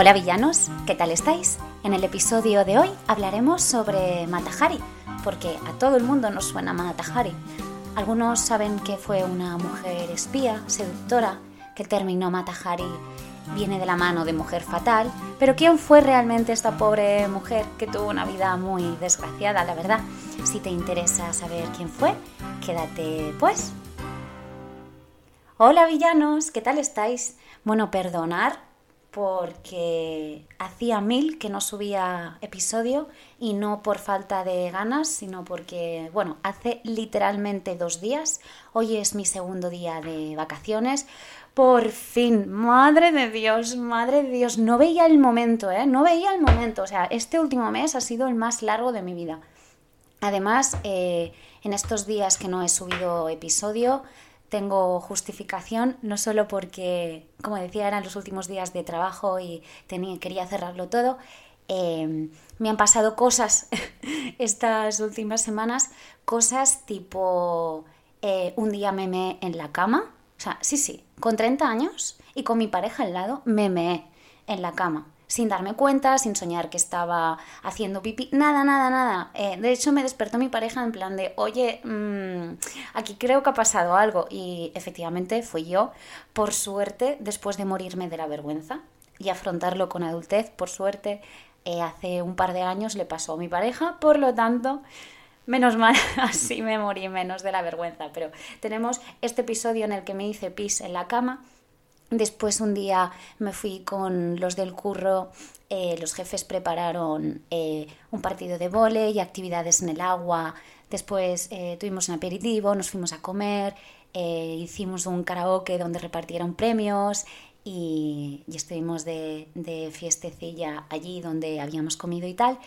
Hola villanos, ¿qué tal estáis? En el episodio de hoy hablaremos sobre Matahari, porque a todo el mundo nos suena Matahari. Algunos saben que fue una mujer espía, seductora, que terminó Matahari viene de la mano de mujer fatal, pero ¿quién fue realmente esta pobre mujer que tuvo una vida muy desgraciada, la verdad? Si te interesa saber quién fue, quédate pues. Hola villanos, ¿qué tal estáis? Bueno, perdonar porque hacía mil que no subía episodio y no por falta de ganas, sino porque, bueno, hace literalmente dos días, hoy es mi segundo día de vacaciones, por fin, madre de Dios, madre de Dios, no veía el momento, ¿eh? No veía el momento, o sea, este último mes ha sido el más largo de mi vida. Además, eh, en estos días que no he subido episodio, tengo justificación, no solo porque, como decía, eran los últimos días de trabajo y tenía, quería cerrarlo todo, eh, me han pasado cosas estas últimas semanas, cosas tipo eh, un día me me en la cama, o sea, sí, sí, con 30 años y con mi pareja al lado, me meé en la cama. Sin darme cuenta, sin soñar que estaba haciendo pipí, nada, nada, nada. Eh, de hecho, me despertó mi pareja en plan de, oye, mmm, aquí creo que ha pasado algo. Y efectivamente fui yo, por suerte, después de morirme de la vergüenza y afrontarlo con adultez, por suerte, eh, hace un par de años le pasó a mi pareja, por lo tanto, Menos mal, así me morí menos de la vergüenza. Pero tenemos este episodio en el que me hice pis en la cama. Después un día me fui con los del curro, eh, los jefes prepararon eh, un partido de vole y actividades en el agua. Después eh, tuvimos un aperitivo, nos fuimos a comer, hicimos un karaoke donde repartieron premios y, estuvimos de, de fiestecilla allí donde habíamos comido y tal.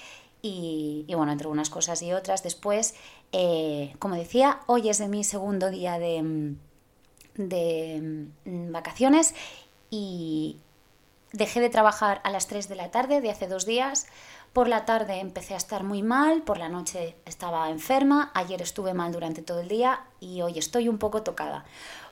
Y, bueno, entre unas cosas y otras, después, eh, como decía, hoy es mi segundo día de, de mm, vacaciones y dejé de trabajar a las 3 de la tarde de hace dos días. Por la tarde empecé a estar muy mal, por la noche estaba enferma, ayer estuve mal durante todo el día y hoy estoy un poco tocada.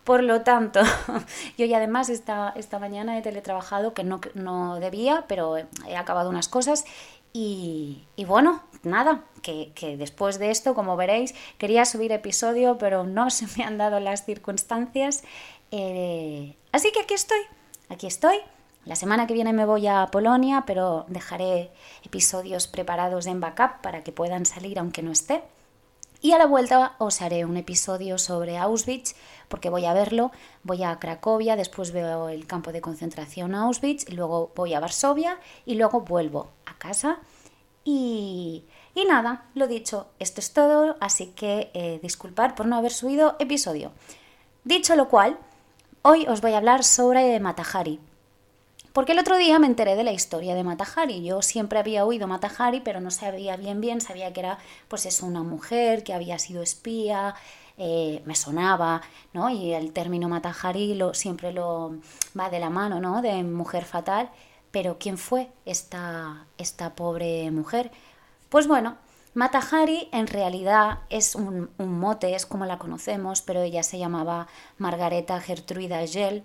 Por lo tanto, yo y además esta, esta mañana he teletrabajado, que no, no debía, pero he acabado unas cosas y, bueno, nada, que, después de esto, como veréis, quería subir episodio, pero no se me han dado las circunstancias. Eh, así que aquí estoy, aquí estoy. La semana que viene me voy a Polonia, pero dejaré episodios preparados en backup para que puedan salir aunque no esté. Y a la vuelta os haré un episodio sobre Auschwitz, porque voy a verlo. Voy a Cracovia, después veo el campo de concentración Auschwitz, luego voy a Varsovia y luego vuelvo casa. Y, y nada, lo dicho, esto es todo, así que eh, disculpad por no haber subido episodio. Dicho lo cual, hoy os voy a hablar sobre Matahari, porque el otro día me enteré de la historia de Matahari. Yo siempre había oído Matahari, pero no sabía bien bien, sabía que era pues eso, una mujer que había sido espía, eh, me sonaba, ¿no? Y el término Matahari lo, siempre lo va de la mano, ¿no? De mujer fatal. Pero ¿quién fue esta, esta pobre mujer? Pues bueno, Matahari en realidad es un, un mote, es como la conocemos, pero ella se llamaba Margareta Gertruida Gell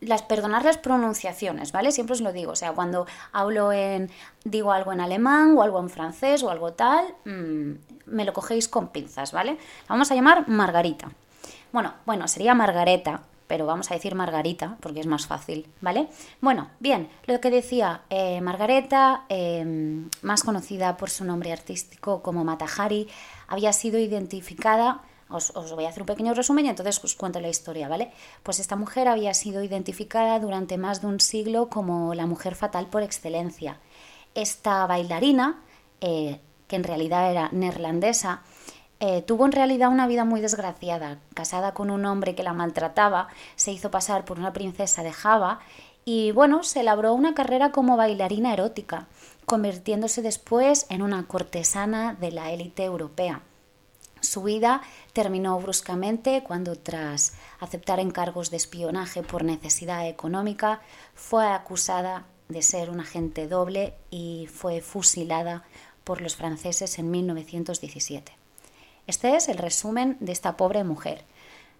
las perdonar las pronunciaciones, ¿vale? Siempre os lo digo, o sea, cuando hablo en digo algo en alemán o algo en francés o algo tal, mm, me lo cogéis con pinzas, ¿vale? La vamos a llamar Margarita. Bueno, bueno, sería Margareta, pero vamos a decir Margarita porque es más fácil, ¿vale? Bueno, bien, lo que decía eh, Margareta, em, más conocida por su nombre artístico como Matahari, había sido identificada os, voy a hacer un pequeño resumen y entonces os cuento la historia, ¿vale? Pues esta mujer había sido identificada durante más de un siglo como la mujer fatal por excelencia. Esta bailarina, eh, que en realidad era neerlandesa, eh, tuvo en realidad una vida muy desgraciada. Casada con un hombre que la maltrataba, se hizo pasar por una princesa de Java y bueno, se labró una carrera como bailarina erótica, convirtiéndose después en una cortesana de la élite europea. Su vida terminó bruscamente cuando, tras aceptar encargos de espionaje por necesidad económica, fue acusada de ser un agente doble y fue fusilada por los franceses en 1917. Este es el resumen de esta pobre mujer.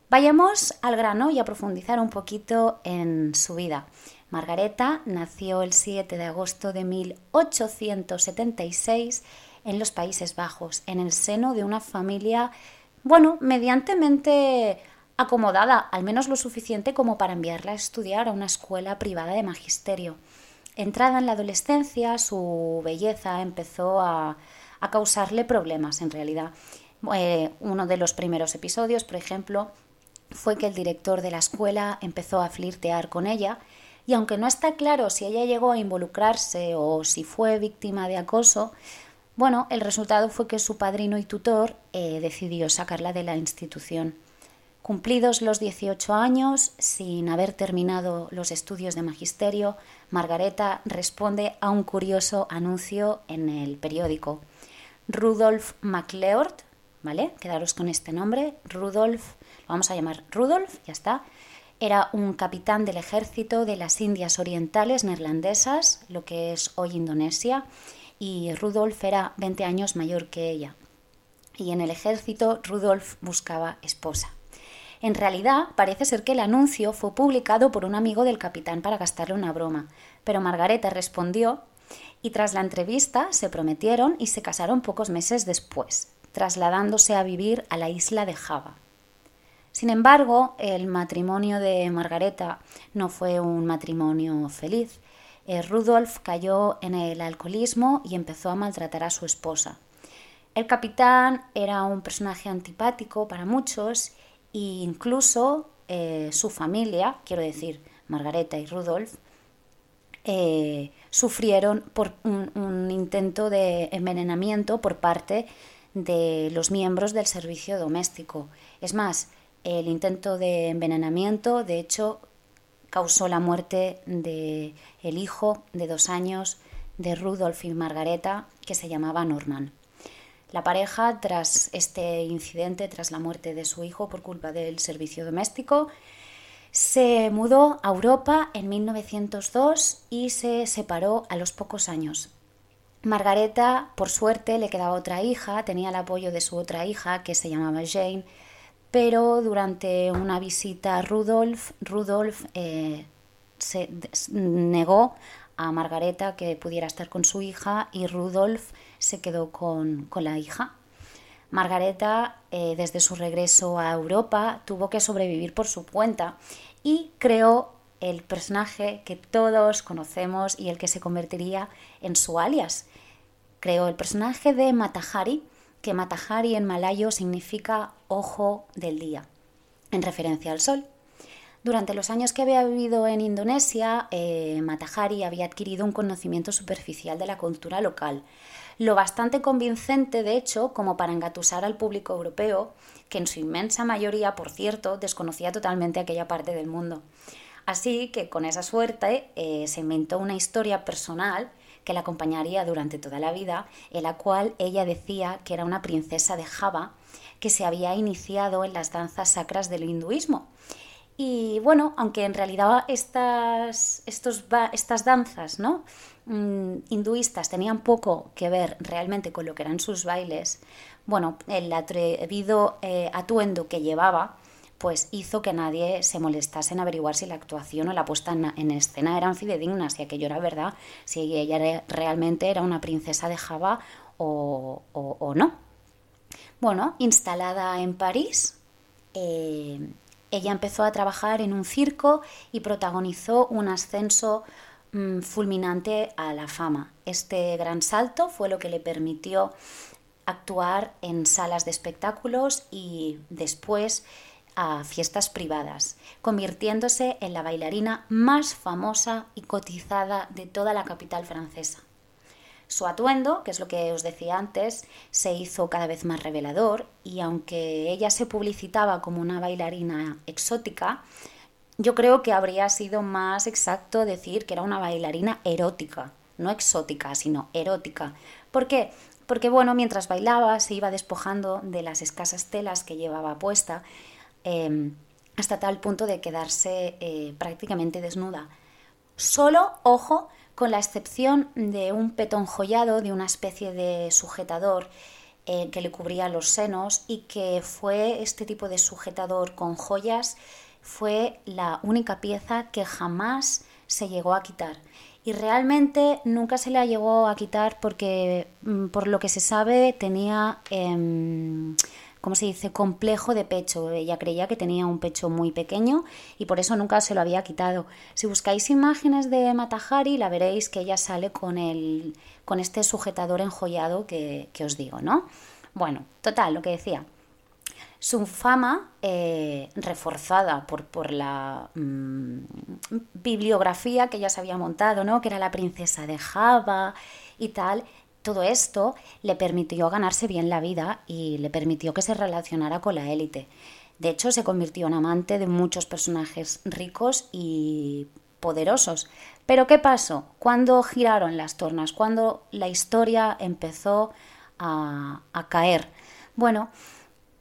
Vayamos al grano y a profundizar un poquito en su vida. Margareta nació el 7 de agosto de 1876 en los Países Bajos, en el seno de una familia, bueno, mediantemente acomodada, al menos lo suficiente como para enviarla a estudiar a una escuela privada de magisterio. Entrada en la adolescencia, su belleza empezó a, causarle problemas en realidad. Eh, uno de los primeros episodios, por ejemplo, fue que el director de la escuela empezó a flirtear con ella y aunque no está claro si ella llegó a involucrarse o si fue víctima de acoso, bueno, el resultado fue que su padrino y tutor eh, decidió sacarla de la institución. Cumplidos los 18 años, sin haber terminado los estudios de magisterio, Margareta responde a un curioso anuncio en el periódico. Rudolf MacLeod, Quedaros con este nombre, Rudolf, lo vamos a llamar Rudolf, ya está. Era un capitán del ejército de las Indias Orientales neerlandesas, lo que es hoy Indonesia, y Rudolf era 20 años mayor que ella. Y en el ejército Rudolf buscaba esposa. En realidad, parece ser que el anuncio fue publicado por un amigo del capitán para gastarle una broma, pero Margareta respondió y tras la entrevista se prometieron y se casaron pocos meses después, trasladándose a vivir a la isla de Java. Sin embargo, el matrimonio de Margareta no fue un matrimonio feliz. Eh, Rudolf cayó en el alcoholismo y empezó a maltratar a su esposa. El capitán era un personaje antipático para muchos e incluso eh, su familia, quiero decir, Margareta y Rudolf, eh, sufrieron por un, intento de envenenamiento por parte de los miembros del servicio doméstico. Es más, el intento de envenenamiento, de hecho, causó la muerte de el hijo de dos años de Rudolf y Margareta, que se llamaba Norman. La pareja, tras este incidente, tras la muerte de su hijo por culpa del servicio doméstico, se mudó a Europa en 1902 y se separó a los pocos años. Margareta, por suerte, le quedaba otra hija, tenía el apoyo de su otra hija, que se llamaba Jane, pero durante una visita a Rudolf, Rudolf eh, se negó a Margareta que pudiera estar con su hija y Rudolf se quedó con, la hija. Margareta, eh, desde su regreso a Europa, tuvo que sobrevivir por su cuenta y creó el personaje que todos conocemos y el que se convertiría en su alias. Creó el personaje de Matahari, que Matahari en malayo significa ojo del día, en referencia al sol. Durante los años que había vivido en Indonesia, eh, Matahari había adquirido un conocimiento superficial de la cultura local, lo bastante convincente, de hecho, como para engatusar al público europeo, que en su inmensa mayoría, por cierto, desconocía totalmente aquella parte del mundo. Así que con esa suerte eh, se inventó una historia personal que la acompañaría durante toda la vida, en la cual ella decía que era una princesa de Java que se había iniciado en las danzas sacras del hinduismo. Y bueno, aunque en realidad estas, estos, estas danzas ¿no? Mm, hinduistas tenían poco que ver realmente con lo que eran sus bailes, bueno, el atrevido eh, atuendo que llevaba pues hizo que nadie se molestase en averiguar si la actuación o la puesta en, escena eran fidedignas, si aquello era verdad, si ella realmente era una princesa de Java o, no. Bueno, instalada en París, eh, ella empezó a trabajar en un circo y protagonizó un ascenso Mm, fulminante a la fama. Este gran salto fue lo que le permitió actuar en salas de espectáculos y después a fiestas privadas, convirtiéndose en la bailarina más famosa y cotizada de toda la capital francesa. Su atuendo, que es lo que os decía antes, se hizo cada vez más revelador y aunque ella se publicitaba como una bailarina exótica, yo creo que habría sido más exacto decir que era una bailarina erótica, no exótica, sino erótica. ¿Por qué? Porque, bueno, mientras bailaba se iba despojando de las escasas telas que llevaba puesta em, hasta tal punto de quedarse eh, prácticamente desnuda. Solo, ojo, con la excepción de un petón joyado, de una especie de sujetador eh, que le cubría los senos y que fue este tipo de sujetador con joyas fue la única pieza que jamás se llegó a quitar. Y realmente nunca se la llegó a quitar porque, mm, por lo que se sabe, tenía, eh, ¿cómo se dice?, complejo de pecho. Ella creía que tenía un pecho muy pequeño y por eso nunca se lo había quitado. Si buscáis imágenes de Matahari, la veréis que ella sale con, el, con este sujetador enjollado que, que os digo, ¿no? Bueno, total, lo que decía. Su fama, eh, reforzada por, por la mm, bibliografía que ya se había montado, ¿no? que era la princesa de Java y tal, todo esto le permitió ganarse bien la vida y le permitió que se relacionara con la élite. De hecho, se convirtió en amante de muchos personajes ricos y poderosos. Pero ¿qué pasó? Cuando giraron las tornas? Cuando la historia empezó a, a caer? Bueno,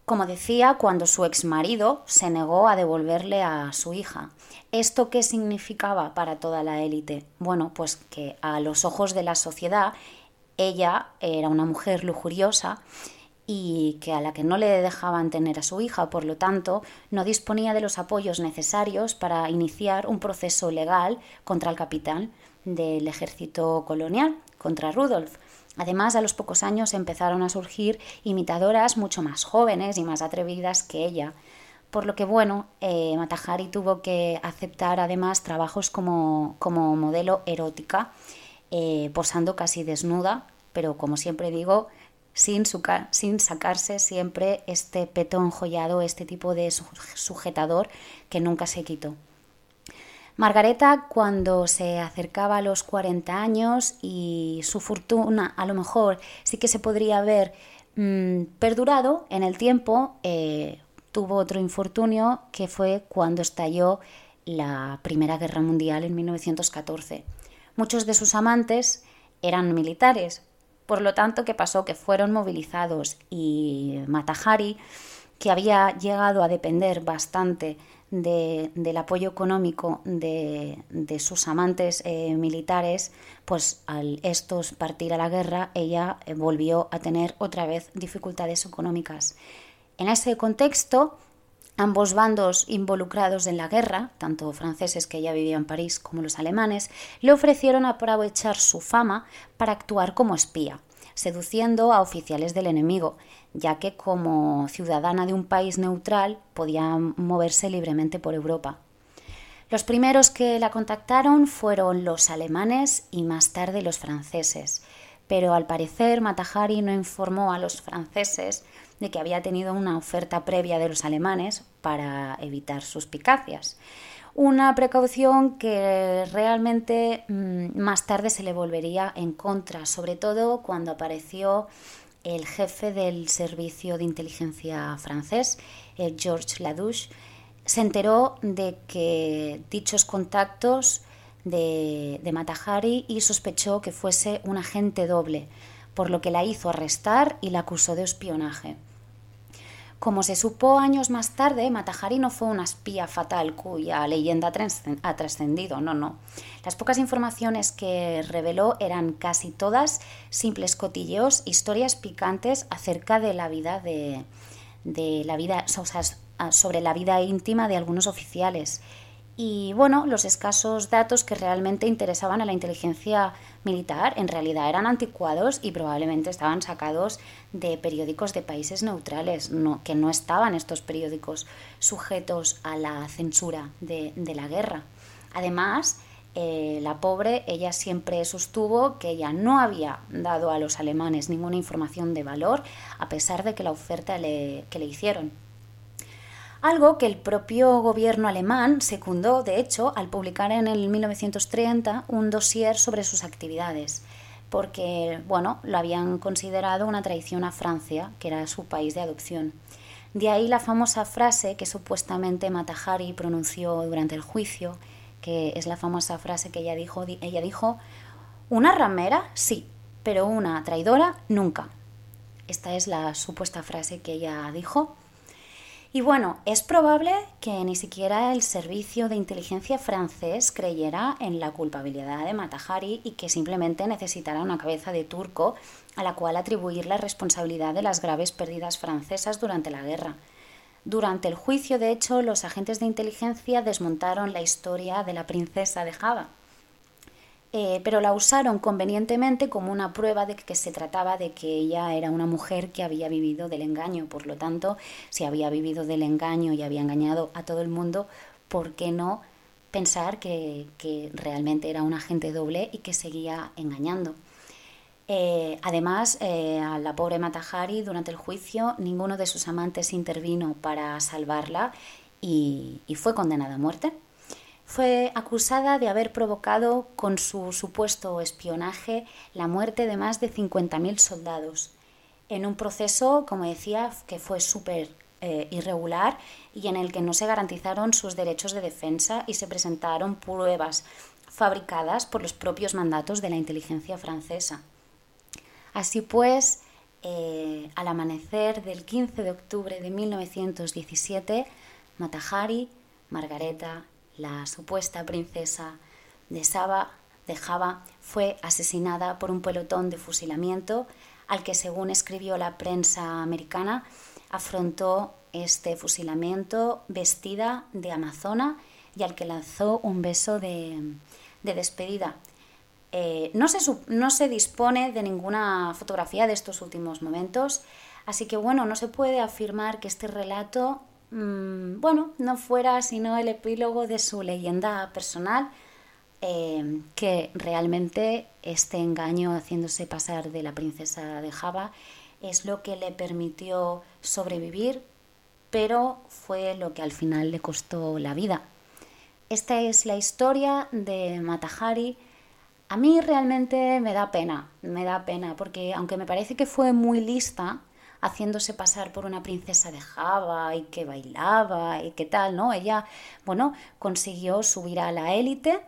como decía, cuando su ex marido se negó a devolverle a su hija. ¿Esto qué significaba para toda la élite? Bueno, pues que a los ojos de la sociedad ella era una mujer lujuriosa y que a la que no le dejaban tener a su hija, por lo tanto, no disponía de los apoyos necesarios para iniciar un proceso legal contra el capitán del ejército colonial, contra Rudolf. Además, a los pocos años empezaron a surgir imitadoras mucho más jóvenes y más atrevidas que ella. Por lo que, bueno, eh, Matahari tuvo que aceptar además trabajos como, como modelo erótica, eh, posando casi desnuda, pero como siempre digo, sin, sacarse siempre este peto enjollado, este tipo de sujetador que nunca se quitó. Margareta cuando se acercaba a los 40 años y su fortuna a lo mejor sí que se podría haber mm, perdurado en el tiempo, eh, tuvo otro infortunio que fue cuando estalló la Primera Guerra Mundial en 1914. Muchos de sus amantes eran militares, por lo tanto, ¿qué pasó? Que fueron movilizados y Matahari, que había llegado a depender bastante del apoyo económico de, sus amantes eh, militares, pues al estos partir a la guerra, ella eh, volvió a tener otra vez dificultades económicas. En ese contexto, ambos bandos involucrados en la guerra, tanto franceses que ella vivía en París como los alemanes, le ofrecieron aprovechar su fama para actuar como espía seduciendo a oficiales del enemigo, ya que como ciudadana de un país neutral podía moverse libremente por Europa. Los primeros que la contactaron fueron los alemanes y más tarde los franceses, pero al parecer Matahari no informó a los franceses de que había tenido una oferta previa de los alemanes para evitar suspicacias una precaución que realmente mm, más tarde se le volvería en contra, sobre todo cuando apareció el jefe del servicio de inteligencia francés, el Georges Ladouche, se enteró de que dichos contactos de, de Matahari y sospechó que fuese un agente doble, por lo que la hizo arrestar y la acusó de espionaje. Como se supo años más tarde, Matahari no fue una espía fatal cuya leyenda ha trascendido, no, no. Las pocas informaciones que reveló eran casi todas simples cotilleos, historias picantes acerca de la vida de, la vida, sobre la vida íntima de algunos oficiales y bueno, los escasos datos que realmente interesaban a la inteligencia militar en realidad eran anticuados y probablemente estaban sacados de periódicos de países neutrales, que no estaban estos periódicos sujetos a la censura de, la guerra. Además, eh, la pobre, ella siempre sostuvo que ella no había dado a los alemanes ninguna información de valor, a pesar de que la oferta que le hicieron algo que el propio gobierno alemán secundó, de hecho, al publicar en el 1930 un dossier sobre sus actividades, porque, bueno, lo habían considerado una traición a Francia, que era su país de adopción. De ahí la famosa frase que supuestamente Matahari pronunció durante el juicio, que es la famosa frase que ella dijo, ella dijo, una ramera sí, pero una traidora nunca. Esta es la supuesta frase que ella dijo y bueno, es probable que ni siquiera el servicio de inteligencia francés creyera en la culpabilidad de Matahari y que simplemente necesitara una cabeza de turco a la cual atribuir la responsabilidad de las graves pérdidas francesas durante la guerra. Durante el juicio, de hecho, los agentes de inteligencia desmontaron la historia de la princesa de Java. Eh, pero la usaron convenientemente como una prueba de que se trataba de que ella era una mujer que había vivido del engaño. Por lo tanto, si había vivido del engaño y había engañado a todo el mundo, ¿por qué no pensar que, realmente era un agente doble y que seguía engañando? Eh, además, eh, a la pobre Matahari durante el juicio ninguno de sus amantes intervino para salvarla y fue condenada a muerte fue acusada de haber provocado con su supuesto espionaje la muerte de más de 50.000 soldados, en un proceso, como decía, que fue súper eh, irregular y en el que no se garantizaron sus derechos de defensa y se presentaron pruebas fabricadas por los propios mandatos de la inteligencia francesa. Así pues, eh, al amanecer del 15 de octubre de 1917, Matahari, Margareta la supuesta princesa de de Java, fue asesinada por un pelotón de fusilamiento al que, según escribió la prensa americana, afrontó este fusilamiento vestida de amazona y al que lanzó un beso de, despedida. Eh, no, se, no se dispone de ninguna fotografía de estos últimos momentos, así que bueno, no se puede afirmar que este relato Mm, bueno, no fuera sino el epílogo de su leyenda personal, eh, que realmente este engaño haciéndose pasar de la princesa de Java es lo que le permitió sobrevivir, pero fue lo que al final le costó la vida. Esta es la historia de Matahari. A mí realmente me da pena, me da pena, porque aunque me parece que fue muy lista, haciéndose pasar por una princesa de Java y que bailaba y qué tal, ¿no? Ella, bueno, consiguió subir a la élite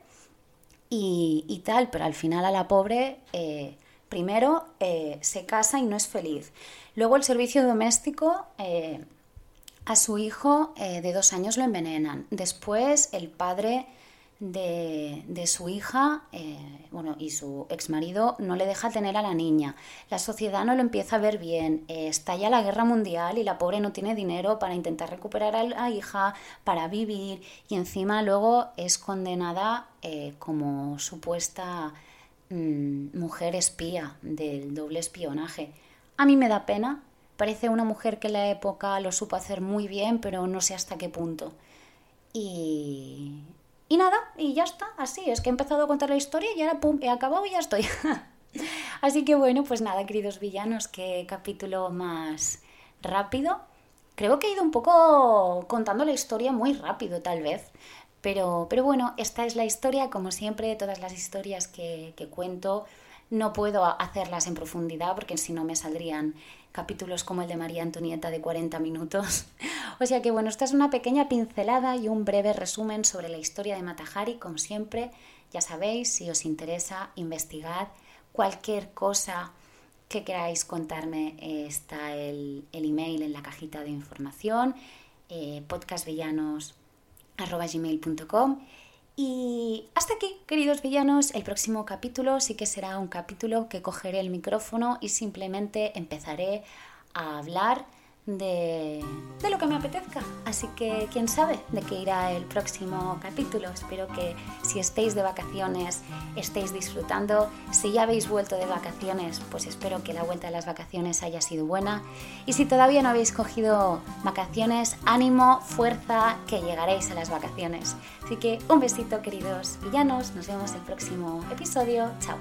y, tal, pero al final a la pobre, eh, primero eh, se casa y no es feliz. Luego el servicio doméstico... Eh, a su hijo de dos años lo envenenan. Después el padre de, su hija eh, bueno, y su ex marido no le deja tener a la niña. La sociedad no lo empieza a ver bien. Eh, estalla la guerra mundial y la pobre no tiene dinero para intentar recuperar a la hija, para vivir y encima luego es condenada eh, como supuesta mm, mujer espía del doble espionaje. A mí me da pena. Parece una mujer que en la época lo supo hacer muy bien, pero no sé hasta qué punto. Y, y nada, y ya está, así, es que he empezado a contar la historia y ahora pum, he acabado y ya estoy. así que bueno, pues nada, queridos villanos, qué capítulo más rápido. Creo que he ido un poco contando la historia muy rápido, tal vez. Pero, pero bueno, esta es la historia, como siempre, todas las historias que, que cuento no puedo hacerlas en profundidad porque si no me saldrían capítulos como el de María Antonieta de 40 minutos. o sea que bueno, esta es una pequeña pincelada y un breve resumen sobre la historia de Matahari, como siempre. Ya sabéis, si os interesa, investigad cualquier cosa que queráis contarme, está el, email en la cajita de información, eh, podcastvillanos.gmail.com y hasta aquí, queridos villanos, el próximo capítulo sí que será un capítulo que cogeré el micrófono y simplemente empezaré a hablar de, lo que me apetezca. Así que quién sabe de qué irá el próximo capítulo. Espero que si estéis de vacaciones estéis disfrutando. Si ya habéis vuelto de vacaciones, pues espero que la vuelta de las vacaciones haya sido buena. Y si todavía no habéis cogido vacaciones, ánimo, fuerza, que llegaréis a las vacaciones. Así que un besito queridos villanos. Nos vemos el próximo episodio. Chao.